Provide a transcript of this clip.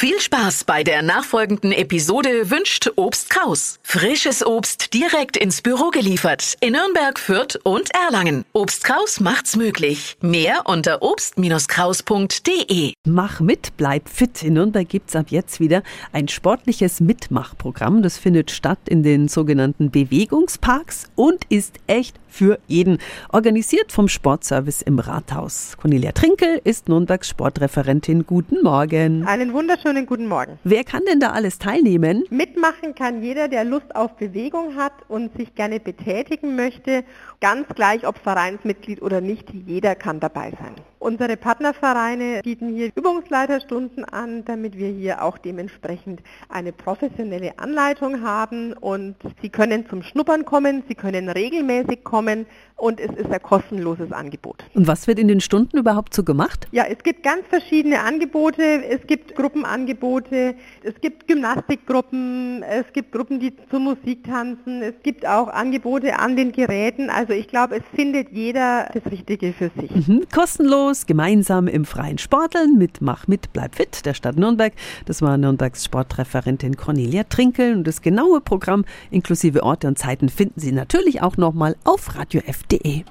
Viel Spaß bei der nachfolgenden Episode wünscht Obst Kraus. Frisches Obst direkt ins Büro geliefert in Nürnberg, Fürth und Erlangen. Obst Kraus macht's möglich. Mehr unter obst-kraus.de. Mach mit, bleib fit. In Nürnberg gibt's ab jetzt wieder ein sportliches Mitmachprogramm. Das findet statt in den sogenannten Bewegungsparks und ist echt für jeden. Organisiert vom Sportservice im Rathaus. Cornelia Trinkel ist Nürnbergs Sportreferentin. Guten Morgen. Einen wunderschönen guten Morgen. Wer kann denn da alles teilnehmen? Mitmachen kann jeder, der Lust auf Bewegung hat und sich gerne betätigen möchte. Ganz gleich, ob Vereinsmitglied oder nicht, jeder kann dabei sein. Unsere Partnervereine bieten hier Übungsleiterstunden an, damit wir hier auch dementsprechend eine professionelle Anleitung haben. Und Sie können zum Schnuppern kommen, Sie können regelmäßig kommen und es ist ein kostenloses Angebot. Und was wird in den Stunden überhaupt so gemacht? Ja, es gibt ganz verschiedene Angebote. Es gibt Gruppenangebote, es gibt Gymnastikgruppen, es gibt Gruppen, die zur Musik tanzen, es gibt auch Angebote an den Geräten. Also ich glaube, es findet jeder das Richtige für sich. Mhm, kostenlos los, gemeinsam im freien Sporteln mit Mach mit, bleib fit der Stadt Nürnberg. Das war Nürnbergs Sportreferentin Cornelia Trinkel und das genaue Programm inklusive Orte und Zeiten finden Sie natürlich auch nochmal auf radiof.de.